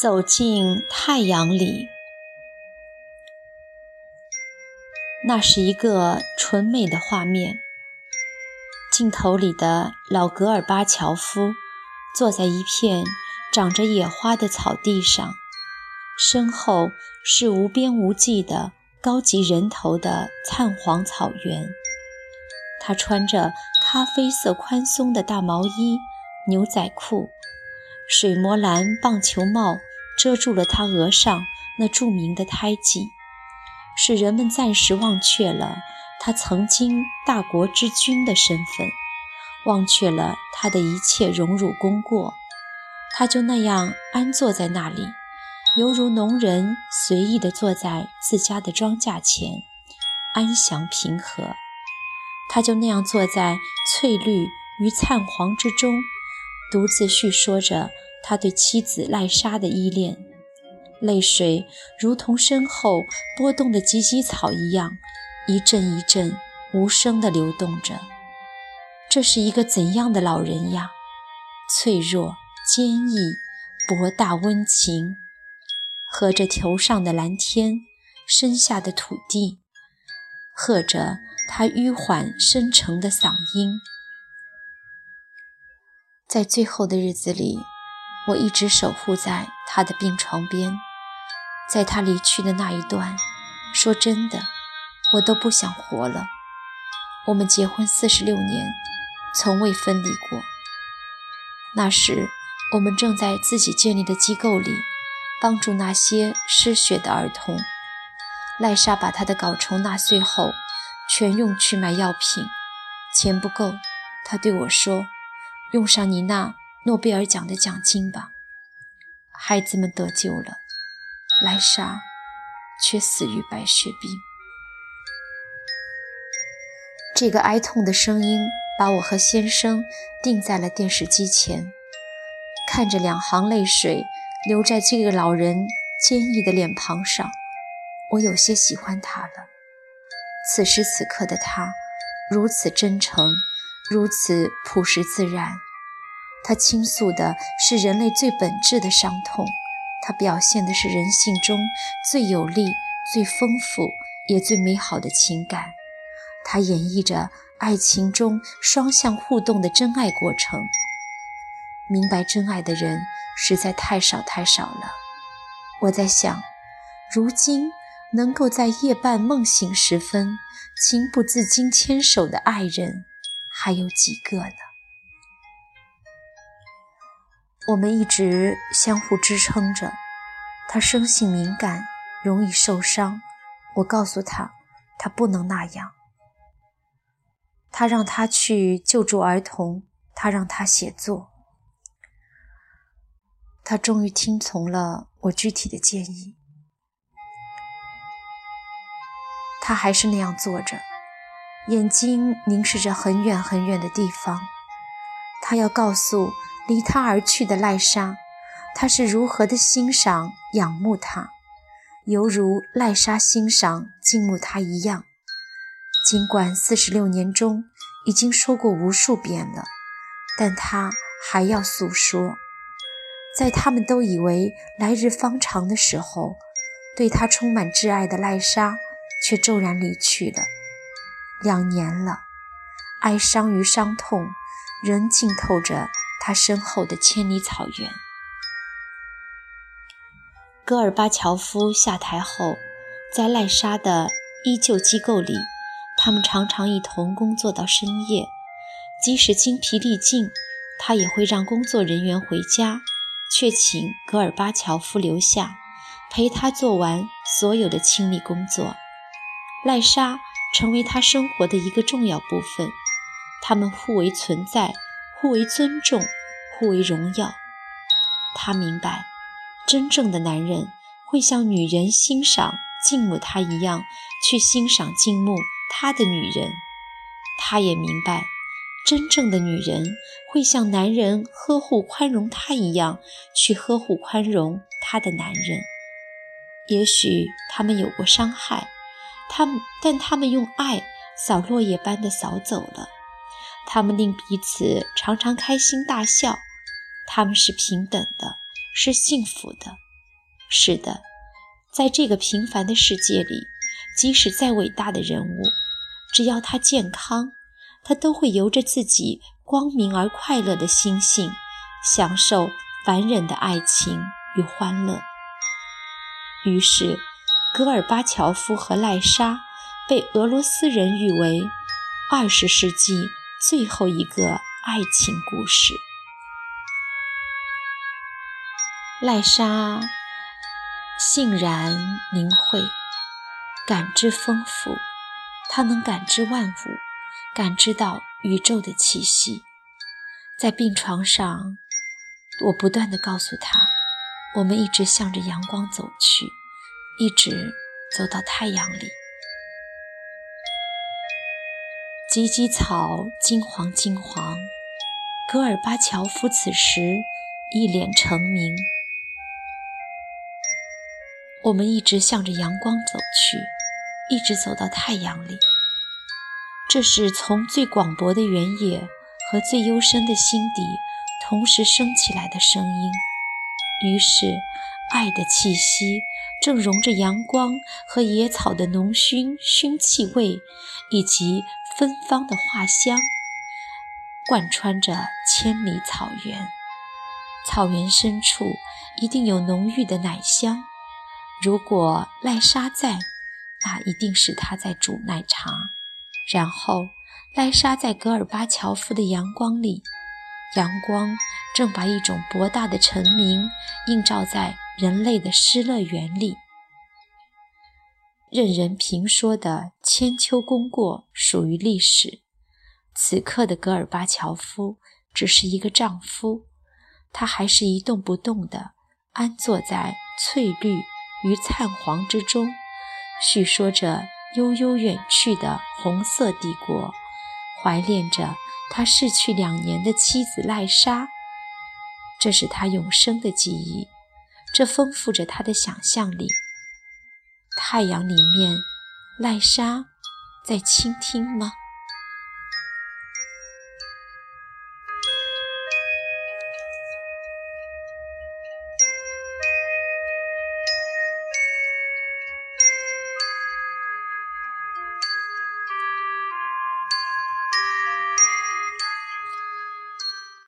走进太阳里，那是一个纯美的画面。镜头里的老格尔巴乔夫坐在一片长着野花的草地上，身后是无边无际的高级人头的灿黄草原。他穿着咖啡色宽松的大毛衣、牛仔裤。水磨蓝棒球帽遮住了他额上那著名的胎记，使人们暂时忘却了他曾经大国之君的身份，忘却了他的一切荣辱功过。他就那样安坐在那里，犹如农人随意地坐在自家的庄稼前，安详平和。他就那样坐在翠绿与灿黄之中。独自叙说着他对妻子赖莎的依恋，泪水如同身后波动的芨芨草一样，一阵一阵无声地流动着。这是一个怎样的老人呀？脆弱、坚毅、博大、温情，和着头上的蓝天，身下的土地，和着他迂缓深沉的嗓音。在最后的日子里，我一直守护在他的病床边。在他离去的那一段，说真的，我都不想活了。我们结婚四十六年，从未分离过。那时，我们正在自己建立的机构里，帮助那些失学的儿童。赖莎把她的睾虫纳税后，全用去买药品，钱不够，她对我说。用上你那诺贝尔奖的奖金吧。孩子们得救了，莱莎却死于白血病。这个哀痛的声音把我和先生定在了电视机前，看着两行泪水流在这个老人坚毅的脸庞上，我有些喜欢他了。此时此刻的他，如此真诚。如此朴实自然，他倾诉的是人类最本质的伤痛，他表现的是人性中最有力、最丰富也最美好的情感，它演绎着爱情中双向互动的真爱过程。明白真爱的人实在太少太少了。我在想，如今能够在夜半梦醒时分情不自禁牵手的爱人。还有几个呢？我们一直相互支撑着。他生性敏感，容易受伤。我告诉他，他不能那样。他让他去救助儿童，他让他写作。他终于听从了我具体的建议。他还是那样坐着。眼睛凝视着很远很远的地方，他要告诉离他而去的赖莎，他是如何的欣赏、仰慕他，犹如赖莎欣赏、敬慕他一样。尽管四十六年中已经说过无数遍了，但他还要诉说。在他们都以为来日方长的时候，对他充满挚爱的赖莎却骤然离去了。两年了，哀伤与伤痛仍浸透着他身后的千里草原。戈尔巴乔夫下台后，在赖莎的依旧机构里，他们常常一同工作到深夜。即使精疲力尽，他也会让工作人员回家，却请戈尔巴乔夫留下，陪他做完所有的清理工作。赖莎。成为他生活的一个重要部分，他们互为存在，互为尊重，互为荣耀。他明白，真正的男人会像女人欣赏、敬慕他一样去欣赏、敬慕他的女人。他也明白，真正的女人会像男人呵护、宽容他一样去呵护、宽容他的男人。也许他们有过伤害。他们，但他们用爱扫落叶般的扫走了。他们令彼此常常开心大笑。他们是平等的，是幸福的。是的，在这个平凡的世界里，即使再伟大的人物，只要他健康，他都会由着自己光明而快乐的心性，享受凡人的爱情与欢乐。于是，戈尔巴乔夫和赖莎被俄罗斯人誉为二十世纪最后一个爱情故事。赖莎性然明慧，感知丰富，她能感知万物，感知到宇宙的气息。在病床上，我不断地告诉她，我们一直向着阳光走去，一直走到太阳里。芨芨草金黄金黄，戈尔巴乔夫此时一脸澄明。我们一直向着阳光走去，一直走到太阳里。这是从最广博的原野和最幽深的心底同时升起来的声音。于是，爱的气息正融着阳光和野草的浓熏熏气味，以及芬芳的花香，贯穿着千里草原。草原深处一定有浓郁的奶香。如果赖莎在，那一定是她在煮奶茶。然后，赖莎在戈尔巴乔夫的阳光里，阳光正把一种博大的澄明映照在人类的失乐园里。任人评说的千秋功过属于历史。此刻的戈尔巴乔夫只是一个丈夫，他还是一动不动地安坐在翠绿。与灿黄之中，叙说着悠悠远去的红色帝国，怀恋着他逝去两年的妻子赖莎。这是他永生的记忆，这丰富着他的想象力。太阳里面，赖莎在倾听吗？